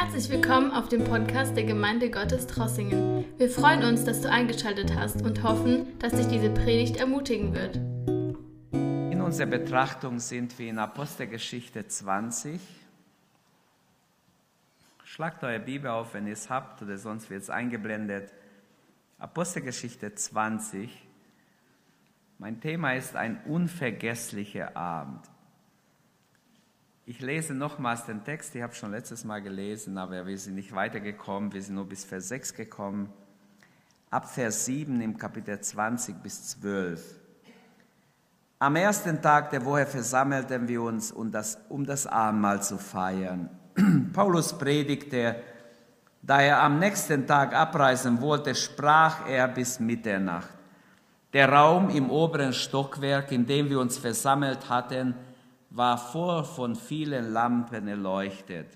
Herzlich willkommen auf dem Podcast der Gemeinde Gottes Trossingen. Wir freuen uns, dass du eingeschaltet hast und hoffen, dass dich diese Predigt ermutigen wird. In unserer Betrachtung sind wir in Apostelgeschichte 20. Schlagt eure Bibel auf, wenn ihr es habt, oder sonst wird es eingeblendet. Apostelgeschichte 20. Mein Thema ist ein unvergesslicher Abend. Ich lese nochmals den Text, ich habe schon letztes Mal gelesen, aber wir sind nicht weitergekommen, wir sind nur bis Vers 6 gekommen. Ab Vers 7 im Kapitel 20 bis 12. Am ersten Tag der Woche versammelten wir uns, um das, um das Abendmahl zu feiern. Paulus predigte, da er am nächsten Tag abreisen wollte, sprach er bis Mitternacht. Der Raum im oberen Stockwerk, in dem wir uns versammelt hatten, war vor von vielen Lampen erleuchtet.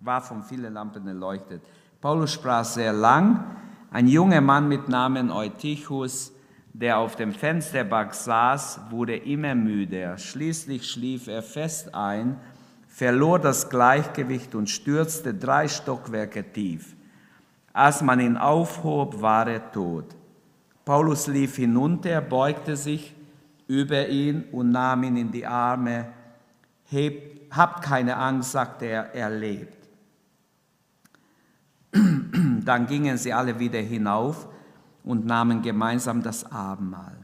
War von vielen Lampen erleuchtet. Paulus sprach sehr lang. Ein junger Mann mit Namen Eutychus, der auf dem Fensterbank saß, wurde immer müder. Schließlich schlief er fest ein, verlor das Gleichgewicht und stürzte drei Stockwerke tief. Als man ihn aufhob, war er tot. Paulus lief hinunter, beugte sich über ihn und nahm ihn in die Arme Hebt, habt keine Angst, sagte er, er lebt. Dann gingen sie alle wieder hinauf und nahmen gemeinsam das Abendmahl.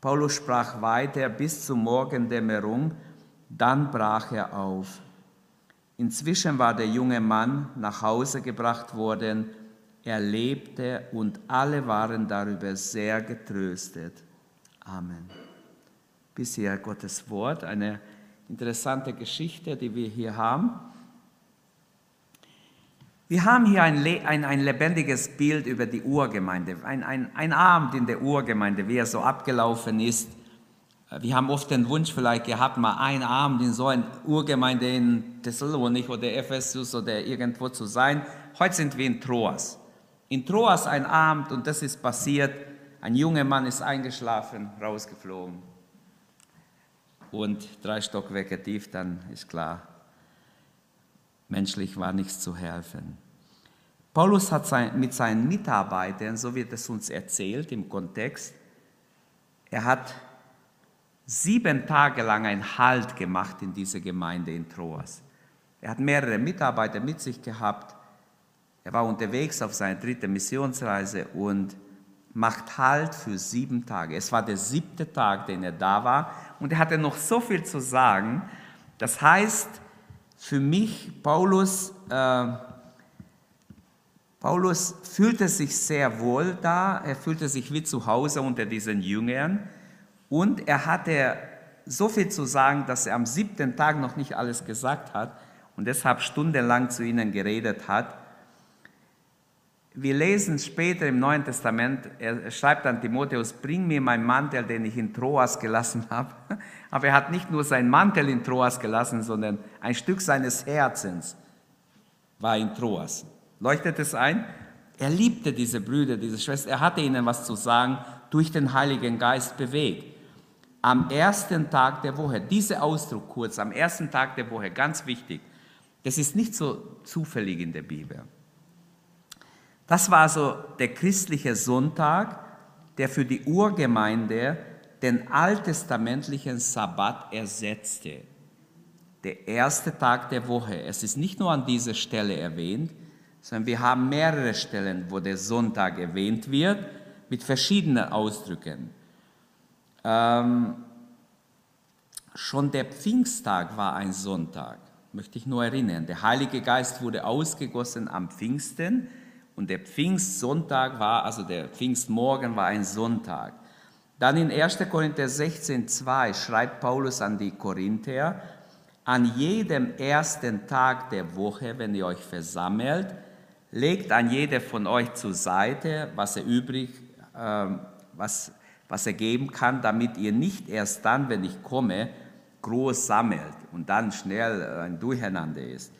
Paulus sprach weiter bis zur Morgendämmerung, dann brach er auf. Inzwischen war der junge Mann nach Hause gebracht worden, er lebte und alle waren darüber sehr getröstet. Amen. Bisher Gottes Wort, eine interessante Geschichte, die wir hier haben. Wir haben hier ein, ein, ein lebendiges Bild über die Urgemeinde, ein, ein, ein Abend in der Urgemeinde, wie er so abgelaufen ist. Wir haben oft den Wunsch vielleicht gehabt, mal einen Abend in so einer Urgemeinde in Thessalonik oder Ephesus oder irgendwo zu sein. Heute sind wir in Troas. In Troas ein Abend und das ist passiert. Ein junger Mann ist eingeschlafen, rausgeflogen und drei Stockwerke tief, dann ist klar, menschlich war nichts zu helfen. Paulus hat sein, mit seinen Mitarbeitern, so wird es uns erzählt im Kontext, er hat sieben Tage lang einen Halt gemacht in dieser Gemeinde in Troas. Er hat mehrere Mitarbeiter mit sich gehabt. Er war unterwegs auf seiner dritten Missionsreise und macht Halt für sieben Tage. Es war der siebte Tag, den er da war und er hatte noch so viel zu sagen. Das heißt, für mich, Paulus, äh, Paulus fühlte sich sehr wohl da, er fühlte sich wie zu Hause unter diesen Jüngern und er hatte so viel zu sagen, dass er am siebten Tag noch nicht alles gesagt hat und deshalb stundenlang zu ihnen geredet hat. Wir lesen später im Neuen Testament, er schreibt an Timotheus, bring mir meinen Mantel, den ich in Troas gelassen habe. Aber er hat nicht nur seinen Mantel in Troas gelassen, sondern ein Stück seines Herzens war in Troas. Leuchtet es ein? Er liebte diese Brüder, diese Schwestern. Er hatte ihnen was zu sagen, durch den Heiligen Geist bewegt. Am ersten Tag der Woche, dieser Ausdruck kurz, am ersten Tag der Woche, ganz wichtig, das ist nicht so zufällig in der Bibel. Das war so der christliche Sonntag, der für die Urgemeinde den alttestamentlichen Sabbat ersetzte. Der erste Tag der Woche. Es ist nicht nur an dieser Stelle erwähnt, sondern wir haben mehrere Stellen, wo der Sonntag erwähnt wird, mit verschiedenen Ausdrücken. Ähm, schon der Pfingsttag war ein Sonntag, möchte ich nur erinnern. Der Heilige Geist wurde ausgegossen am Pfingsten und der Pfingstsonntag war, also der Pfingstmorgen war ein Sonntag. Dann in 1. Korinther 16, 2 schreibt Paulus an die Korinther, an jedem ersten Tag der Woche, wenn ihr euch versammelt, legt an jeder von euch zur Seite, was er übrig, äh, was, was er geben kann, damit ihr nicht erst dann, wenn ich komme, groß sammelt und dann schnell ein Durcheinander ist.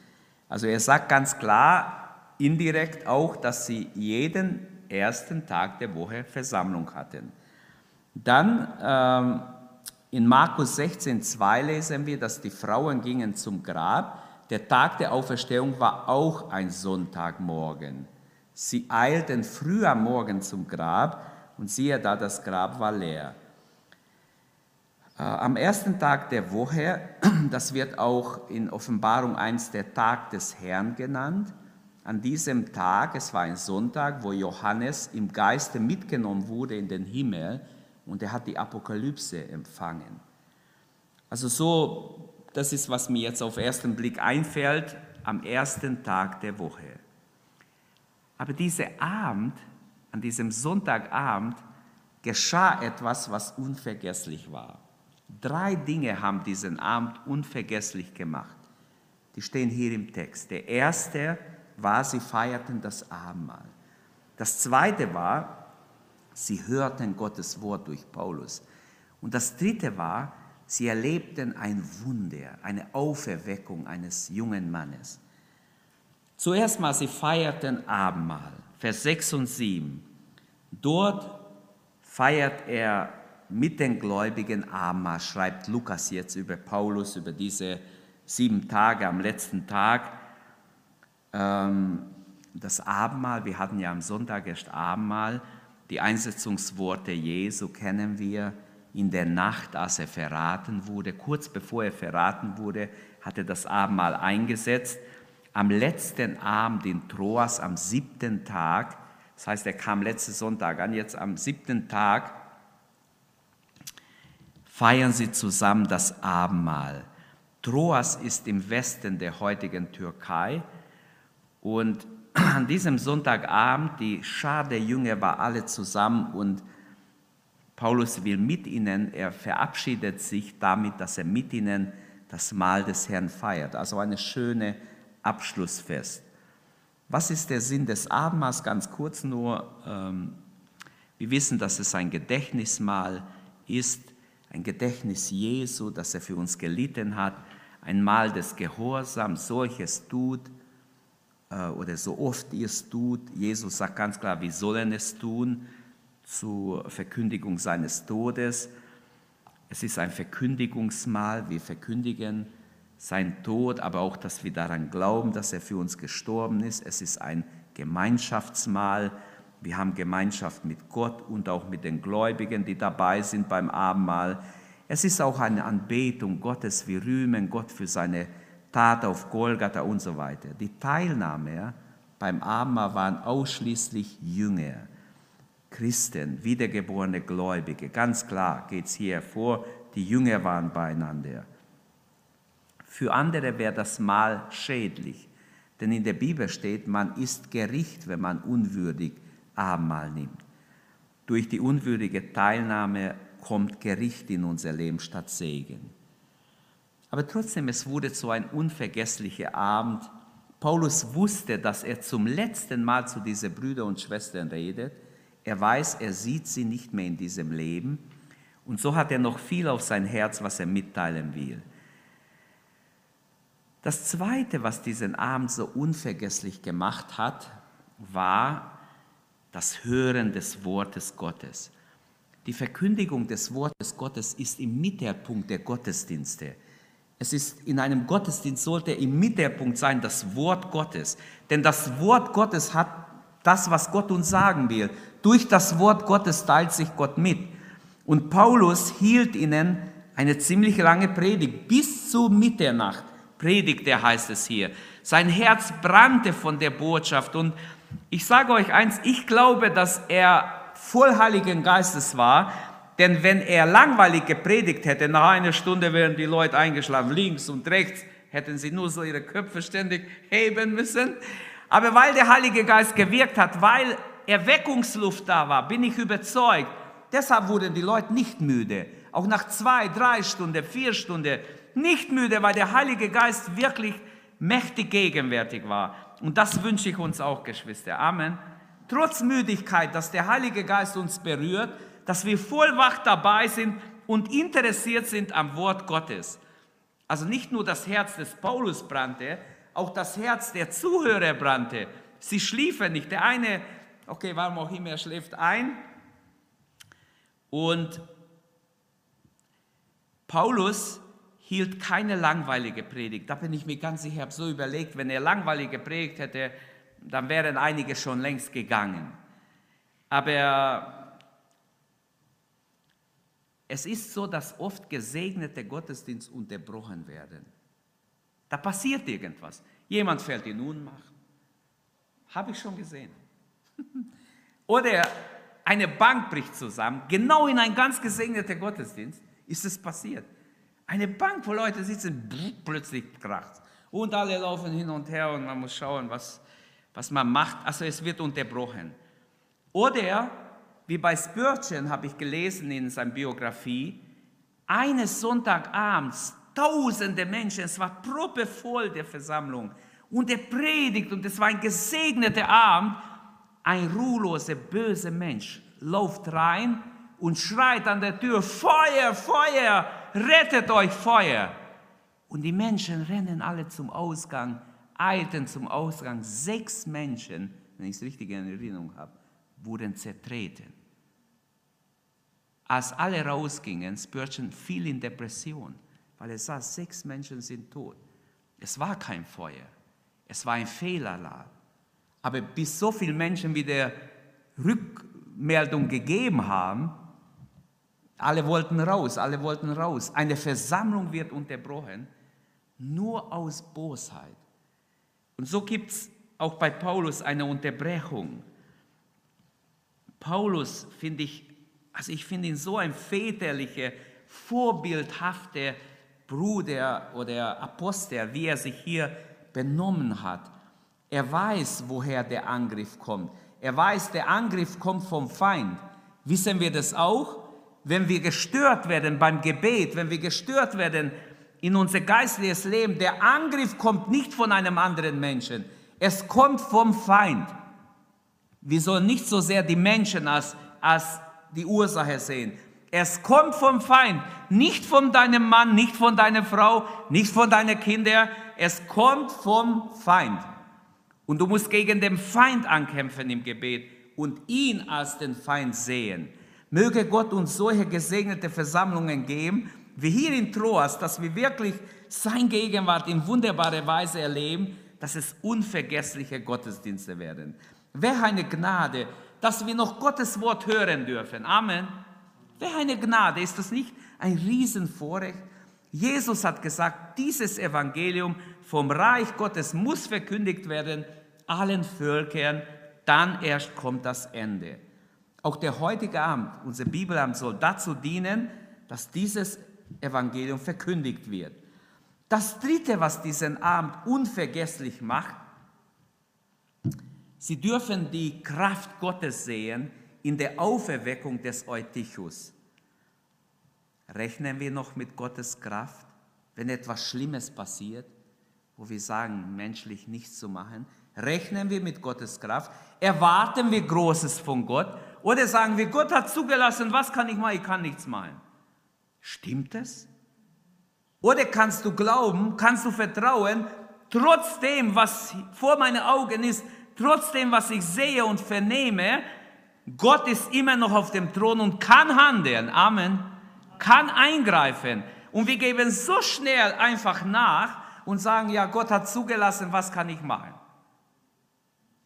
Also er sagt ganz klar, indirekt auch, dass sie jeden ersten Tag der Woche Versammlung hatten. Dann ähm, in Markus 16, 2 lesen wir, dass die Frauen gingen zum Grab. der Tag der Auferstehung war auch ein Sonntagmorgen. Sie eilten früh am Morgen zum Grab und siehe da, das Grab war leer. Äh, am ersten Tag der Woche, das wird auch in Offenbarung 1 der Tag des Herrn genannt, an diesem Tag, es war ein Sonntag, wo Johannes im Geiste mitgenommen wurde in den Himmel und er hat die Apokalypse empfangen. Also so, das ist, was mir jetzt auf ersten Blick einfällt, am ersten Tag der Woche. Aber dieser Abend, an diesem Sonntagabend, geschah etwas, was unvergesslich war. Drei Dinge haben diesen Abend unvergesslich gemacht. Die stehen hier im Text. Der erste war, sie feierten das Abendmahl. Das zweite war, sie hörten Gottes Wort durch Paulus. Und das dritte war, sie erlebten ein Wunder, eine Auferweckung eines jungen Mannes. Zuerst mal, sie feierten Abendmahl, Vers 6 und 7. Dort feiert er mit den Gläubigen Abendmahl, schreibt Lukas jetzt über Paulus, über diese sieben Tage am letzten Tag. Ähm, das Abendmahl, wir hatten ja am Sonntag erst Abendmahl, die Einsetzungsworte Jesu kennen wir. In der Nacht, als er verraten wurde, kurz bevor er verraten wurde, hat er das Abendmahl eingesetzt. Am letzten Abend in Troas, am siebten Tag, das heißt, er kam letzten Sonntag an, jetzt am siebten Tag, feiern sie zusammen das Abendmahl. Troas ist im Westen der heutigen Türkei und an diesem Sonntagabend, die Schar der Jünger war alle zusammen und Paulus will mit ihnen, er verabschiedet sich damit, dass er mit ihnen das Mahl des Herrn feiert. Also eine schöne Abschlussfest. Was ist der Sinn des Abendmahls? Ganz kurz nur. Ähm, wir wissen, dass es ein Gedächtnismahl ist, ein Gedächtnis Jesu, das er für uns gelitten hat, ein Mahl des Gehorsams, solches tut oder so oft ihr es tut. Jesus sagt ganz klar, wir sollen es tun zur Verkündigung seines Todes. Es ist ein Verkündigungsmahl, wir verkündigen sein Tod, aber auch, dass wir daran glauben, dass er für uns gestorben ist. Es ist ein Gemeinschaftsmahl. Wir haben Gemeinschaft mit Gott und auch mit den Gläubigen, die dabei sind beim Abendmahl. Es ist auch eine Anbetung Gottes. Wir rühmen Gott für seine Tat auf Golgatha und so weiter. Die Teilnahme beim Abendmahl waren ausschließlich Jünger, Christen, wiedergeborene Gläubige. Ganz klar geht es hier hervor, die Jünger waren beieinander. Für andere wäre das Mahl schädlich, denn in der Bibel steht, man ist Gericht, wenn man unwürdig Abendmahl nimmt. Durch die unwürdige Teilnahme kommt Gericht in unser Leben statt Segen. Aber trotzdem, es wurde so ein unvergesslicher Abend. Paulus wusste, dass er zum letzten Mal zu diesen Brüdern und Schwestern redet. Er weiß, er sieht sie nicht mehr in diesem Leben. Und so hat er noch viel auf sein Herz, was er mitteilen will. Das Zweite, was diesen Abend so unvergesslich gemacht hat, war das Hören des Wortes Gottes. Die Verkündigung des Wortes Gottes ist im Mittelpunkt der Gottesdienste. Es ist in einem Gottesdienst sollte im Mittelpunkt sein das Wort Gottes. Denn das Wort Gottes hat das, was Gott uns sagen will. Durch das Wort Gottes teilt sich Gott mit. Und Paulus hielt ihnen eine ziemlich lange Predigt, bis zur Mitternacht predigte, heißt es hier. Sein Herz brannte von der Botschaft. Und ich sage euch eins, ich glaube, dass er voll Heiligen Geistes war, denn wenn er langweilig gepredigt hätte, nach einer Stunde wären die Leute eingeschlafen, links und rechts, hätten sie nur so ihre Köpfe ständig heben müssen. Aber weil der Heilige Geist gewirkt hat, weil Erweckungsluft da war, bin ich überzeugt, deshalb wurden die Leute nicht müde. Auch nach zwei, drei Stunden, vier Stunden nicht müde, weil der Heilige Geist wirklich mächtig gegenwärtig war. Und das wünsche ich uns auch, Geschwister. Amen. Trotz Müdigkeit, dass der Heilige Geist uns berührt, dass wir voll wach dabei sind und interessiert sind am Wort Gottes. Also nicht nur das Herz des Paulus brannte, auch das Herz der Zuhörer brannte. Sie schliefen nicht. Der eine, okay, warum auch immer, er schläft ein. Und Paulus hielt keine langweilige Predigt. Da bin ich mir ganz sicher, ich habe so überlegt, wenn er langweilige Predigt hätte, dann wären einige schon längst gegangen. Aber es ist so, dass oft gesegnete Gottesdienste unterbrochen werden. Da passiert irgendwas. Jemand fällt in Unmacht. Habe ich schon gesehen. Oder eine Bank bricht zusammen. Genau in ein ganz gesegneter Gottesdienst ist es passiert. Eine Bank, wo Leute sitzen, plötzlich kracht. Und alle laufen hin und her und man muss schauen, was, was man macht. Also es wird unterbrochen. Oder, wie bei Spurgeon habe ich gelesen in seiner Biografie, eines Sonntagabends, tausende Menschen, es war proppevoll der Versammlung. Und er predigt und es war ein gesegneter Abend. Ein ruhloser, böser Mensch läuft rein und schreit an der Tür, Feuer, Feuer, rettet euch, Feuer. Und die Menschen rennen alle zum Ausgang, eilten zum Ausgang. Sechs Menschen, wenn ich es richtig in Erinnerung habe, wurden zertreten. Als alle rausgingen, Spurgeon fiel in Depression, weil er sah, sechs Menschen sind tot. Es war kein Feuer, es war ein Fehlalarm. Aber bis so viele Menschen wieder Rückmeldung gegeben haben, alle wollten raus, alle wollten raus. Eine Versammlung wird unterbrochen, nur aus Bosheit. Und so gibt es auch bei Paulus eine Unterbrechung. Paulus finde ich, also ich finde ihn so ein väterlicher, vorbildhafter Bruder oder Apostel, wie er sich hier benommen hat. Er weiß, woher der Angriff kommt. Er weiß, der Angriff kommt vom Feind. Wissen wir das auch? Wenn wir gestört werden beim Gebet, wenn wir gestört werden in unser geistliches Leben, der Angriff kommt nicht von einem anderen Menschen. Es kommt vom Feind. Wir sollen nicht so sehr die Menschen als, als die Ursache sehen. Es kommt vom Feind, nicht von deinem Mann, nicht von deiner Frau, nicht von deinen Kindern. Es kommt vom Feind. Und du musst gegen den Feind ankämpfen im Gebet und ihn als den Feind sehen. Möge Gott uns solche gesegnete Versammlungen geben, wie hier in Troas, dass wir wirklich sein Gegenwart in wunderbarer Weise erleben, dass es unvergessliche Gottesdienste werden. Welch eine Gnade, dass wir noch Gottes Wort hören dürfen. Amen. Welch eine Gnade, ist das nicht ein Riesenvorrecht? Jesus hat gesagt, dieses Evangelium vom Reich Gottes muss verkündigt werden allen Völkern, dann erst kommt das Ende. Auch der heutige Abend, unser Bibelamt soll dazu dienen, dass dieses Evangelium verkündigt wird. Das Dritte, was diesen Abend unvergesslich macht, Sie dürfen die Kraft Gottes sehen in der Auferweckung des Eutychus. Rechnen wir noch mit Gottes Kraft, wenn etwas Schlimmes passiert, wo wir sagen, menschlich nichts zu machen? Rechnen wir mit Gottes Kraft? Erwarten wir Großes von Gott? Oder sagen wir, Gott hat zugelassen, was kann ich machen? Ich kann nichts machen. Stimmt es? Oder kannst du glauben, kannst du vertrauen, trotzdem, was vor meinen Augen ist, trotzdem, was ich sehe und vernehme, Gott ist immer noch auf dem Thron und kann handeln. Amen. Kann eingreifen. Und wir geben so schnell einfach nach und sagen, ja, Gott hat zugelassen, was kann ich machen?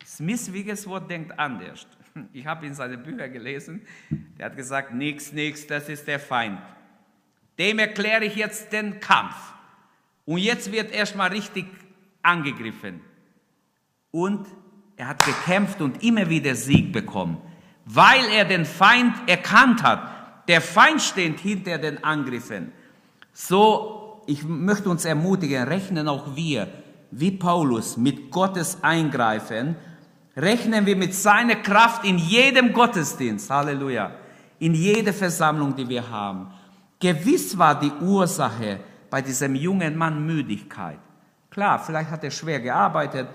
Smith Wigglesworth denkt anders. Ich habe in seine Bücher gelesen, der hat gesagt, nichts, nichts, das ist der Feind. Dem erkläre ich jetzt den Kampf. Und jetzt wird erstmal richtig angegriffen. Und er hat gekämpft und immer wieder Sieg bekommen, weil er den Feind erkannt hat. Der Feind steht hinter den Angriffen. So, ich möchte uns ermutigen, rechnen auch wir, wie Paulus, mit Gottes Eingreifen, rechnen wir mit seiner Kraft in jedem Gottesdienst, Halleluja, in jeder Versammlung, die wir haben. Gewiss war die Ursache bei diesem jungen Mann Müdigkeit. Klar, vielleicht hat er schwer gearbeitet,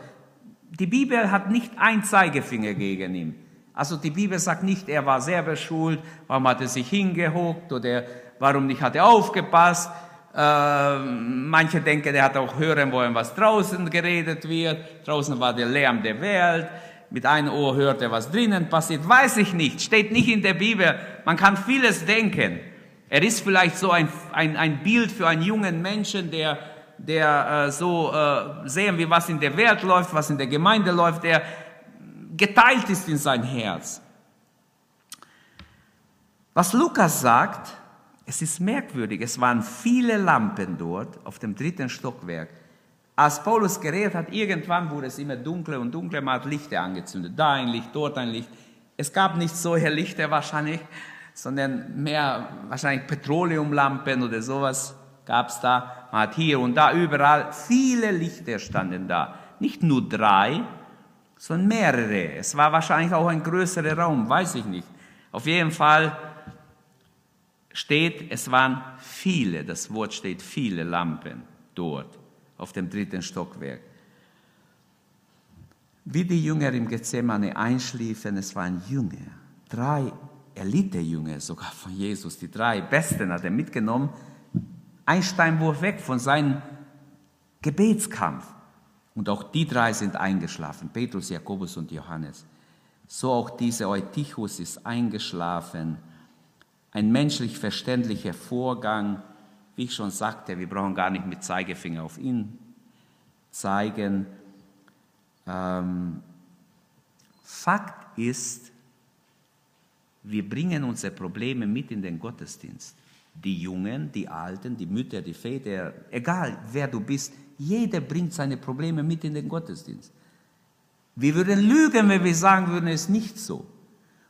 die Bibel hat nicht ein Zeigefinger gegen ihn. Also die Bibel sagt nicht, er war sehr beschult, warum hat er sich hingehuckt oder warum nicht hat er aufgepasst. Äh, manche denken, er hat auch hören wollen, was draußen geredet wird. Draußen war der Lärm der Welt. Mit einem Ohr hört er, was drinnen passiert. Weiß ich nicht, steht nicht in der Bibel. Man kann vieles denken. Er ist vielleicht so ein, ein, ein Bild für einen jungen Menschen, der, der äh, so äh, sehen wir, was in der Welt läuft, was in der Gemeinde läuft, der geteilt ist in sein Herz. Was Lukas sagt, es ist merkwürdig, es waren viele Lampen dort auf dem dritten Stockwerk. Als Paulus geredet hat, irgendwann wurde es immer dunkler und dunkler, man hat Lichter angezündet, da ein Licht, dort ein Licht. Es gab nicht solche Lichter wahrscheinlich, sondern mehr wahrscheinlich Petroleumlampen oder sowas gab es da. Man hat hier und da überall viele Lichter standen da. Nicht nur drei, sondern mehrere. Es war wahrscheinlich auch ein größerer Raum, weiß ich nicht. Auf jeden Fall steht, es waren viele, das Wort steht viele Lampen dort auf dem dritten Stockwerk. Wie die Jünger im Gethsemane einschliefen, es waren Jünger, drei Elite-Jünger sogar von Jesus, die drei Besten hat er mitgenommen, ein Steinwurf weg von seinem Gebetskampf. Und auch die drei sind eingeschlafen, Petrus, Jakobus und Johannes. So auch dieser Eutychus ist eingeschlafen. Ein menschlich verständlicher Vorgang. Wie ich schon sagte, wir brauchen gar nicht mit Zeigefinger auf ihn zeigen. Ähm, Fakt ist, wir bringen unsere Probleme mit in den Gottesdienst. Die Jungen, die Alten, die Mütter, die Väter, egal wer du bist, jeder bringt seine Probleme mit in den Gottesdienst. Wir würden lügen, wenn wir sagen würden, es ist nicht so.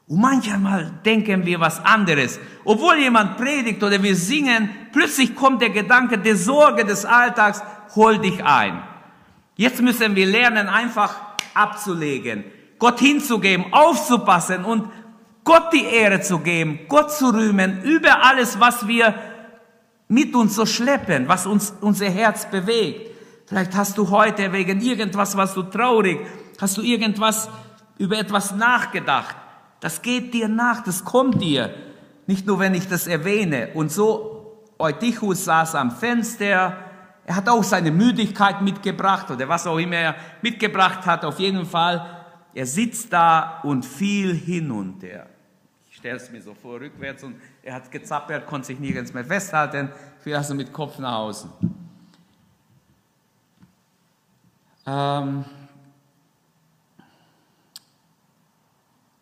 Und manchmal denken wir was anderes. Obwohl jemand predigt oder wir singen, plötzlich kommt der Gedanke der Sorge des Alltags, hol dich ein. Jetzt müssen wir lernen, einfach abzulegen, Gott hinzugeben, aufzupassen und Gott die Ehre zu geben, Gott zu rühmen über alles, was wir mit uns so schleppen, was uns unser Herz bewegt. Vielleicht hast du heute wegen irgendwas, was du traurig, hast du irgendwas über etwas nachgedacht. Das geht dir nach, das kommt dir. Nicht nur, wenn ich das erwähne. Und so, Eutychus saß am Fenster, er hat auch seine Müdigkeit mitgebracht oder was auch immer er mitgebracht hat. Auf jeden Fall, er sitzt da und fiel hinunter stelle es mir so vor, rückwärts und er hat gezappert, konnte sich nirgends mehr festhalten, fiel also mit Kopf nach außen. Ähm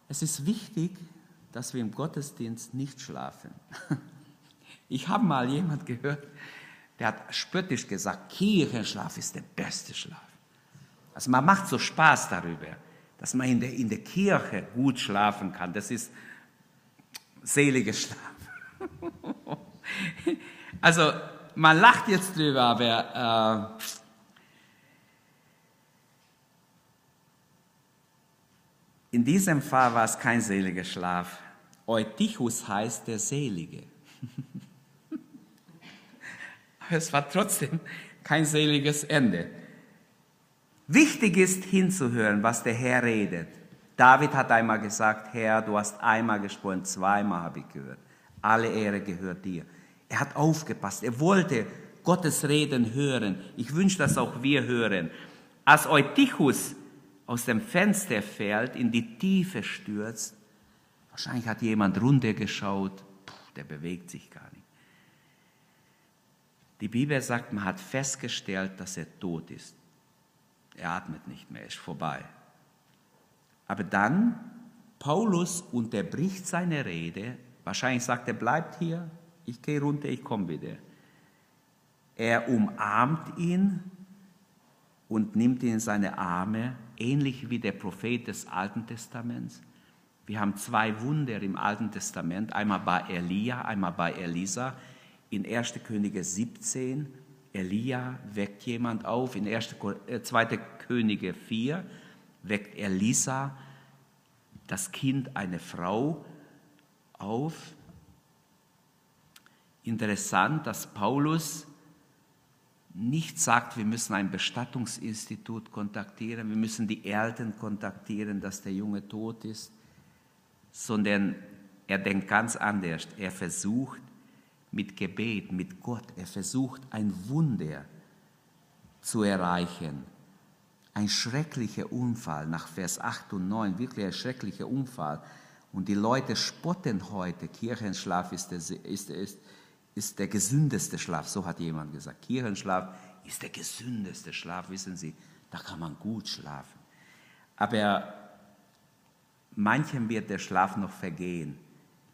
es ist wichtig, dass wir im Gottesdienst nicht schlafen. Ich habe mal jemand gehört, der hat spöttisch gesagt, Kirchenschlaf ist der beste Schlaf. Also man macht so Spaß darüber, dass man in der, in der Kirche gut schlafen kann. Das ist seliger Schlaf. also man lacht jetzt drüber, aber äh, in diesem Fall war es kein seliger Schlaf. Eutychus heißt der Selige. aber es war trotzdem kein seliges Ende. Wichtig ist hinzuhören, was der Herr redet. David hat einmal gesagt, Herr, du hast einmal gesprochen, zweimal habe ich gehört. Alle Ehre gehört dir. Er hat aufgepasst. Er wollte Gottes Reden hören. Ich wünsche, dass auch wir hören. Als Eutychus aus dem Fenster fällt, in die Tiefe stürzt, wahrscheinlich hat jemand runtergeschaut, der bewegt sich gar nicht. Die Bibel sagt, man hat festgestellt, dass er tot ist. Er atmet nicht mehr, ist vorbei. Aber dann, Paulus unterbricht seine Rede, wahrscheinlich sagt er, bleibt hier, ich gehe runter, ich komme wieder. Er umarmt ihn und nimmt ihn in seine Arme, ähnlich wie der Prophet des Alten Testaments. Wir haben zwei Wunder im Alten Testament, einmal bei Elia, einmal bei Elisa. In 1. Könige 17, Elia weckt jemand auf, in 2. Äh, Könige 4 weckt Elisa das Kind eine Frau auf. Interessant, dass Paulus nicht sagt, wir müssen ein Bestattungsinstitut kontaktieren, wir müssen die Eltern kontaktieren, dass der Junge tot ist, sondern er denkt ganz anders. Er versucht mit Gebet, mit Gott, er versucht ein Wunder zu erreichen ein schrecklicher Unfall nach Vers 8 und 9, wirklich ein schrecklicher Unfall. Und die Leute spotten heute, Kirchenschlaf ist der, ist, ist, ist der gesündeste Schlaf, so hat jemand gesagt. Kirchenschlaf ist der gesündeste Schlaf, wissen Sie, da kann man gut schlafen. Aber manchem wird der Schlaf noch vergehen,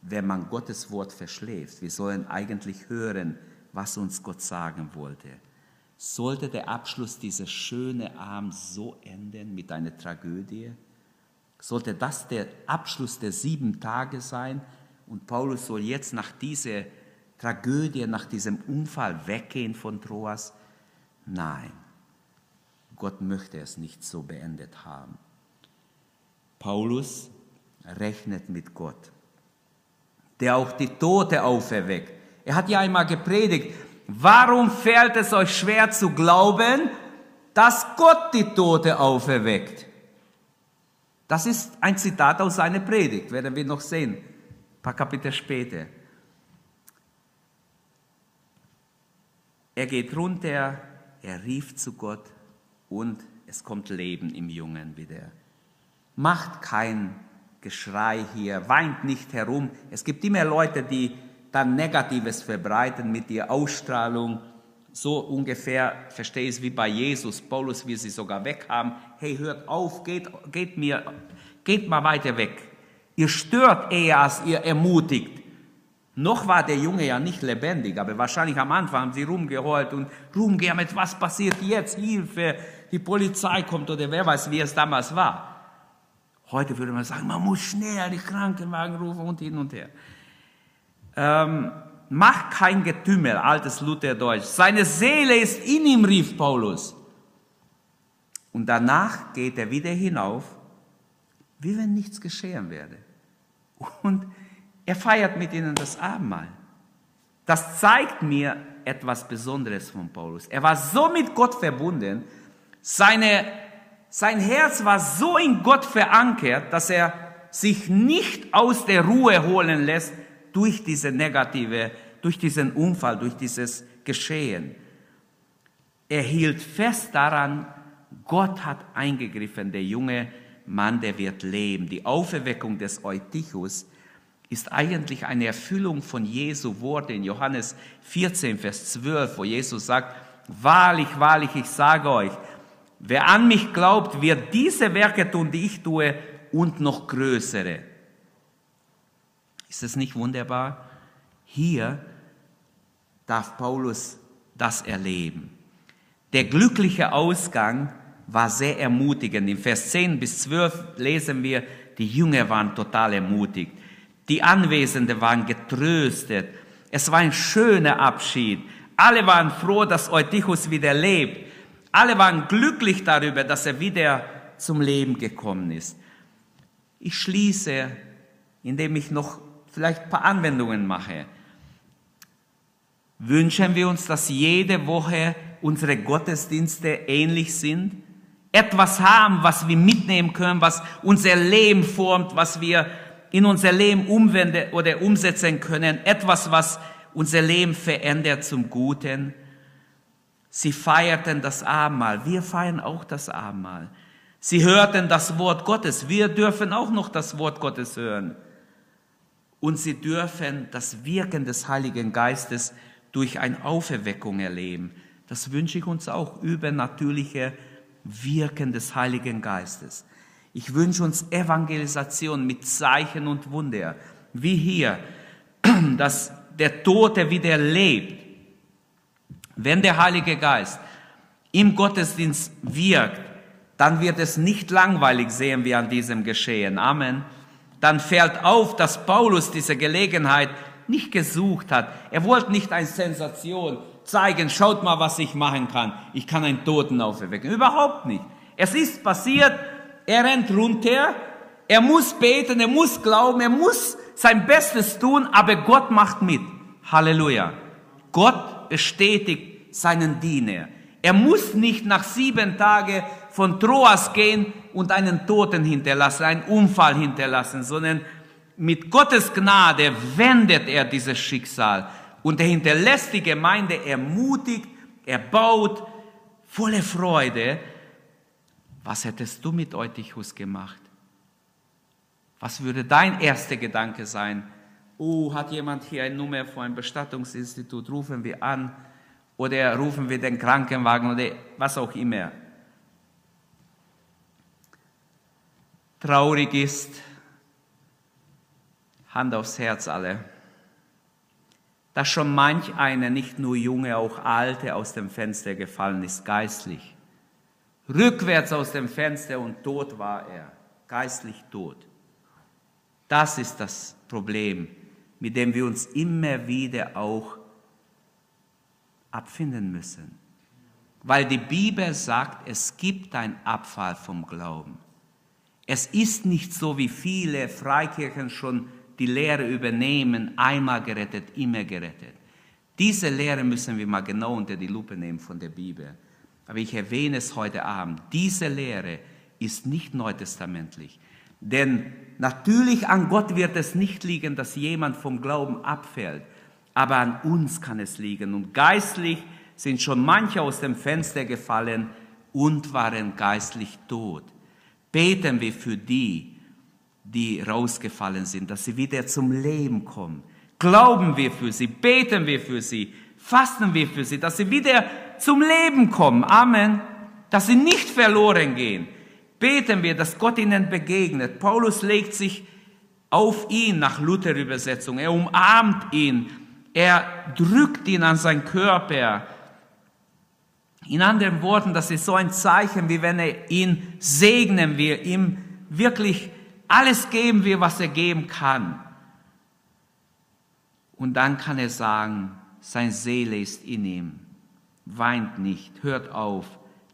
wenn man Gottes Wort verschläft. Wir sollen eigentlich hören, was uns Gott sagen wollte. Sollte der Abschluss dieses schönen Abends so enden mit einer Tragödie? Sollte das der Abschluss der sieben Tage sein? Und Paulus soll jetzt nach dieser Tragödie, nach diesem Unfall weggehen von Troas? Nein, Gott möchte es nicht so beendet haben. Paulus rechnet mit Gott, der auch die Tote auferweckt. Er hat ja einmal gepredigt, warum fällt es euch schwer zu glauben, dass Gott die Tote auferweckt? Das ist ein Zitat aus seiner Predigt, werden wir noch sehen, ein paar Kapitel später. Er geht runter, er rief zu Gott und es kommt Leben im Jungen wieder. Macht kein Geschrei hier, weint nicht herum. Es gibt immer Leute, die dann Negatives verbreiten mit der Ausstrahlung. So ungefähr verstehe ich es wie bei Jesus. Paulus will sie sogar weghaben. Hey, hört auf, geht, geht mir, geht mal weiter weg. Ihr stört eher, als ihr ermutigt. Noch war der Junge ja nicht lebendig, aber wahrscheinlich am Anfang haben sie rumgeheult und rumgejammert, was passiert jetzt, Hilfe, die Polizei kommt oder wer weiß, wie es damals war. Heute würde man sagen, man muss schnell die Krankenwagen rufen und hin und her. Ähm, mach kein Getümmel, altes Lutherdeutsch. Seine Seele ist in ihm, rief Paulus. Und danach geht er wieder hinauf, wie wenn nichts geschehen werde. Und er feiert mit ihnen das Abendmahl. Das zeigt mir etwas Besonderes von Paulus. Er war so mit Gott verbunden, seine, sein Herz war so in Gott verankert, dass er sich nicht aus der Ruhe holen lässt durch diese negative, durch diesen Unfall, durch dieses Geschehen. Er hielt fest daran, Gott hat eingegriffen, der junge Mann, der wird leben. Die Auferweckung des Eutychus ist eigentlich eine Erfüllung von Jesu Worte in Johannes 14, Vers 12, wo Jesus sagt, wahrlich, wahrlich, ich sage euch, wer an mich glaubt, wird diese Werke tun, die ich tue, und noch größere. Ist es nicht wunderbar? Hier darf Paulus das erleben. Der glückliche Ausgang war sehr ermutigend. In Vers 10 bis 12 lesen wir, die Jünger waren total ermutigt. Die Anwesenden waren getröstet. Es war ein schöner Abschied. Alle waren froh, dass Eutychus wieder lebt. Alle waren glücklich darüber, dass er wieder zum Leben gekommen ist. Ich schließe, indem ich noch vielleicht ein paar Anwendungen mache. Wünschen wir uns, dass jede Woche unsere Gottesdienste ähnlich sind? Etwas haben, was wir mitnehmen können, was unser Leben formt, was wir in unser Leben umwenden oder umsetzen können, etwas, was unser Leben verändert zum Guten. Sie feierten das Abendmahl, wir feiern auch das Abendmahl. Sie hörten das Wort Gottes, wir dürfen auch noch das Wort Gottes hören. Und sie dürfen das Wirken des Heiligen Geistes durch eine Auferweckung erleben. Das wünsche ich uns auch, übernatürliche Wirken des Heiligen Geistes. Ich wünsche uns Evangelisation mit Zeichen und Wunder, wie hier, dass der Tote wieder lebt. Wenn der Heilige Geist im Gottesdienst wirkt, dann wird es nicht langweilig, sehen wir an diesem Geschehen. Amen. Dann fällt auf, dass Paulus diese Gelegenheit nicht gesucht hat. Er wollte nicht eine Sensation zeigen, schaut mal, was ich machen kann. Ich kann einen Toten auferwecken. Überhaupt nicht. Es ist passiert, er rennt runter, er muss beten, er muss glauben, er muss sein Bestes tun, aber Gott macht mit. Halleluja. Gott bestätigt seinen Diener. Er muss nicht nach sieben Tagen von Troas gehen und einen Toten hinterlassen, einen Unfall hinterlassen, sondern mit Gottes Gnade wendet er dieses Schicksal und er hinterlässt die Gemeinde ermutigt, er baut volle Freude was hättest du mit Eutychus gemacht? Was würde dein erster Gedanke sein? Oh, hat jemand hier eine Nummer von einem Bestattungsinstitut? Rufen wir an oder rufen wir den Krankenwagen oder was auch immer. Traurig ist, Hand aufs Herz alle, dass schon manch einer, nicht nur Junge, auch Alte, aus dem Fenster gefallen ist, geistlich. Rückwärts aus dem Fenster und tot war er, geistlich tot. Das ist das Problem, mit dem wir uns immer wieder auch abfinden müssen. Weil die Bibel sagt, es gibt ein Abfall vom Glauben. Es ist nicht so, wie viele Freikirchen schon die Lehre übernehmen, einmal gerettet, immer gerettet. Diese Lehre müssen wir mal genau unter die Lupe nehmen von der Bibel. Aber ich erwähne es heute Abend. Diese Lehre ist nicht neutestamentlich. Denn natürlich an Gott wird es nicht liegen, dass jemand vom Glauben abfällt, aber an uns kann es liegen. Und geistlich sind schon manche aus dem Fenster gefallen und waren geistlich tot. Beten wir für die, die rausgefallen sind, dass sie wieder zum Leben kommen. Glauben wir für sie, beten wir für sie, fasten wir für sie, dass sie wieder zum Leben kommen. Amen. Dass sie nicht verloren gehen beten wir, dass Gott ihnen begegnet. Paulus legt sich auf ihn nach Luther-Übersetzung. Er umarmt ihn. Er drückt ihn an seinen Körper. In anderen Worten, das ist so ein Zeichen, wie wenn er ihn segnen will, ihm wirklich alles geben will, was er geben kann. Und dann kann er sagen, sein Seele ist in ihm. Weint nicht, hört auf,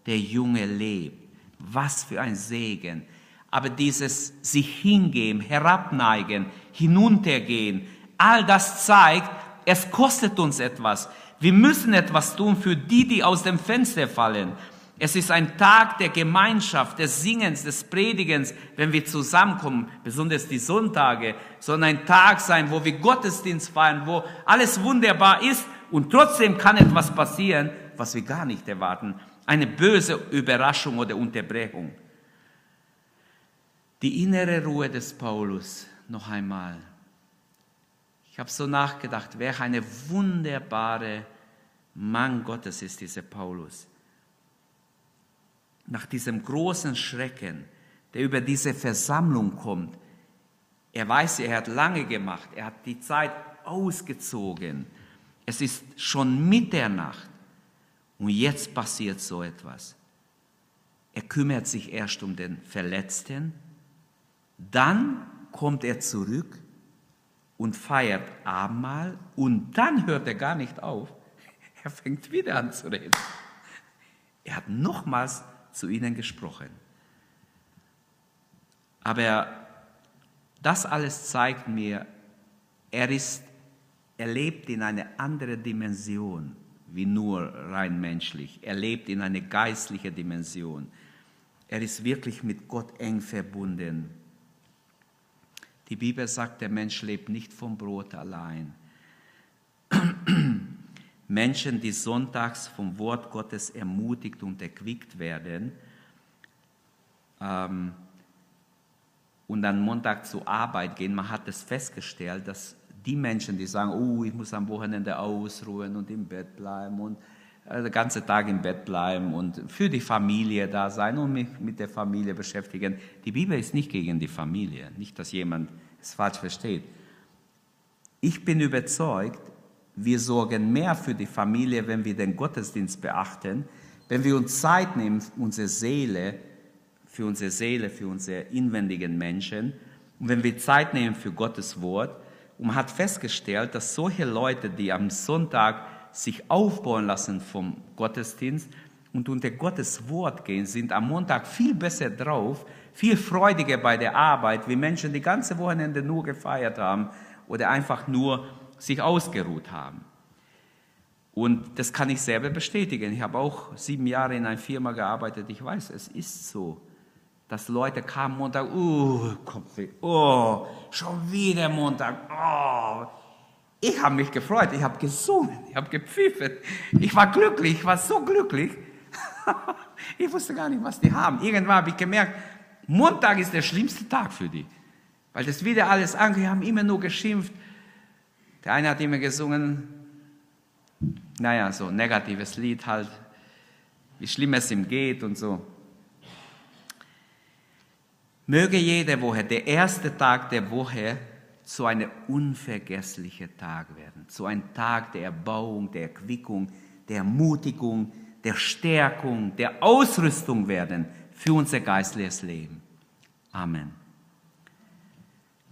der Junge lebt. Was für ein Segen. Aber dieses sich hingeben, herabneigen, hinuntergehen, all das zeigt, es kostet uns etwas. Wir müssen etwas tun für die, die aus dem Fenster fallen. Es ist ein Tag der Gemeinschaft, des Singens, des Predigens, wenn wir zusammenkommen, besonders die Sonntage, sondern ein Tag sein, wo wir Gottesdienst feiern, wo alles wunderbar ist und trotzdem kann etwas passieren, was wir gar nicht erwarten eine böse Überraschung oder Unterbrechung. Die innere Ruhe des Paulus, noch einmal. Ich habe so nachgedacht, wer eine wunderbare Mann Gottes ist, dieser Paulus. Nach diesem großen Schrecken, der über diese Versammlung kommt, er weiß, er hat lange gemacht, er hat die Zeit ausgezogen. Es ist schon Mitternacht. Und jetzt passiert so etwas. Er kümmert sich erst um den Verletzten, dann kommt er zurück und feiert Abendmahl und dann hört er gar nicht auf. Er fängt wieder an zu reden. Er hat nochmals zu ihnen gesprochen. Aber das alles zeigt mir, er ist, er lebt in einer anderen Dimension wie nur rein menschlich. Er lebt in eine geistliche Dimension. Er ist wirklich mit Gott eng verbunden. Die Bibel sagt, der Mensch lebt nicht vom Brot allein. Menschen, die sonntags vom Wort Gottes ermutigt und erquickt werden ähm, und dann Montag zur Arbeit gehen, man hat es festgestellt, dass die Menschen, die sagen, oh, ich muss am Wochenende ausruhen und im Bett bleiben und äh, den ganzen Tag im Bett bleiben und für die Familie da sein und mich mit der Familie beschäftigen. Die Bibel ist nicht gegen die Familie, nicht, dass jemand es falsch versteht. Ich bin überzeugt, wir sorgen mehr für die Familie, wenn wir den Gottesdienst beachten, wenn wir uns Zeit nehmen, unsere Seele, für unsere Seele, für unsere inwendigen Menschen und wenn wir Zeit nehmen für Gottes Wort und man hat festgestellt, dass solche Leute, die am Sonntag sich aufbauen lassen vom Gottesdienst und unter Gottes Wort gehen, sind am Montag viel besser drauf, viel freudiger bei der Arbeit, wie Menschen die ganze Wochenende nur gefeiert haben oder einfach nur sich ausgeruht haben. Und das kann ich selber bestätigen. Ich habe auch sieben Jahre in einer Firma gearbeitet. Ich weiß, es ist so dass Leute kamen Montag, uh, Kopfweh, oh, schon wieder Montag, oh. Ich habe mich gefreut, ich habe gesungen, ich habe gepfiffen, ich war glücklich, ich war so glücklich. ich wusste gar nicht, was die haben. Irgendwann habe ich gemerkt, Montag ist der schlimmste Tag für die. Weil das wieder alles angehört, haben immer nur geschimpft. Der eine hat immer gesungen, naja, so ein negatives Lied halt, wie schlimm es ihm geht und so. Möge jede Woche, der erste Tag der Woche, zu einem unvergesslichen Tag werden, zu einem Tag der Erbauung, der Erquickung, der Ermutigung, der Stärkung, der Ausrüstung werden für unser geistliches Leben. Amen.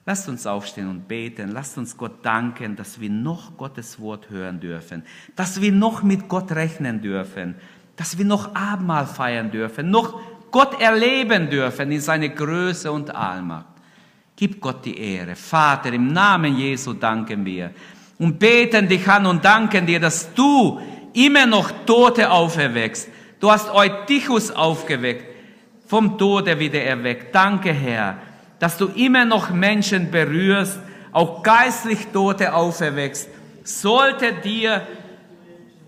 Lasst uns aufstehen und beten. Lasst uns Gott danken, dass wir noch Gottes Wort hören dürfen, dass wir noch mit Gott rechnen dürfen, dass wir noch Abendmahl feiern dürfen, noch Gott erleben dürfen in seine Größe und Allmacht. Gib Gott die Ehre. Vater, im Namen Jesu danken wir und beten dich an und danken dir, dass du immer noch Tote auferweckst. Du hast Eutychus aufgeweckt, vom Tode wieder erweckt. Danke, Herr, dass du immer noch Menschen berührst, auch geistlich Tote auferweckst. Sollte dir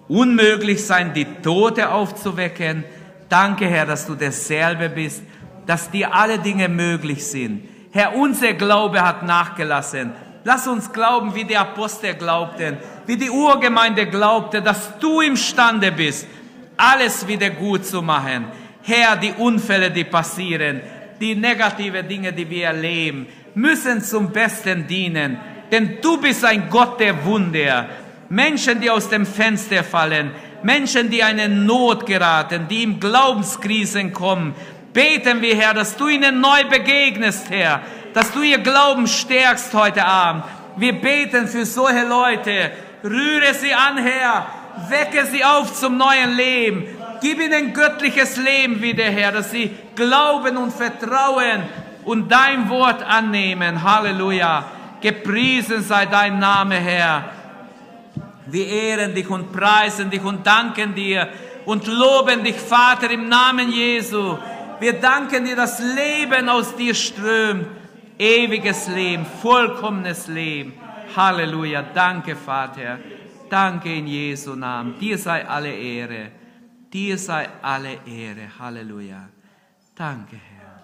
unmöglich sein, die Tote aufzuwecken, danke, Herr, dass du derselbe bist, dass dir alle Dinge möglich sind. Herr, unser Glaube hat nachgelassen. Lass uns glauben, wie die Apostel glaubten, wie die Urgemeinde glaubte, dass du imstande bist, alles wieder gut zu machen. Herr, die Unfälle, die passieren, die negative Dinge, die wir erleben, müssen zum Besten dienen. Denn du bist ein Gott der Wunder. Menschen, die aus dem Fenster fallen, Menschen, die in Not geraten, die in Glaubenskrisen kommen, beten wir, Herr, dass du ihnen neu begegnest, Herr, dass du ihr Glauben stärkst heute Abend. Wir beten für solche Leute. Rühre sie an, Herr. Wecke sie auf zum neuen Leben. Gib ihnen göttliches Leben wieder, Herr, dass sie glauben und vertrauen und dein Wort annehmen. Halleluja. Gepriesen sei dein Name, Herr. Wir ehren dich und preisen dich und danken dir und loben dich, Vater, im Namen Jesu. Wir danken dir, dass Leben aus dir strömt. Ewiges Leben, vollkommenes Leben. Halleluja. Danke, Vater. Danke in Jesu Namen. Dir sei alle Ehre. Dir sei alle Ehre. Halleluja. Danke, Herr.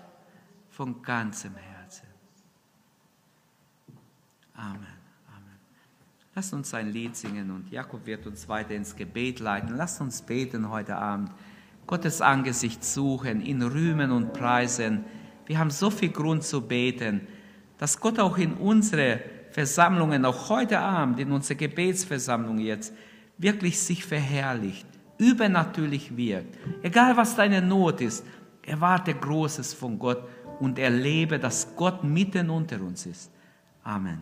Von ganzem Herzen. Amen. Amen. Lass uns ein Lied singen und Jakob wird uns weiter ins Gebet leiten. Lass uns beten heute Abend. Gottes Angesicht suchen, ihn rühmen und preisen. Wir haben so viel Grund zu beten, dass Gott auch in unsere Versammlungen, auch heute Abend, in unsere Gebetsversammlung jetzt, wirklich sich verherrlicht, übernatürlich wirkt. Egal was deine Not ist, erwarte Großes von Gott und erlebe, dass Gott mitten unter uns ist. Amen.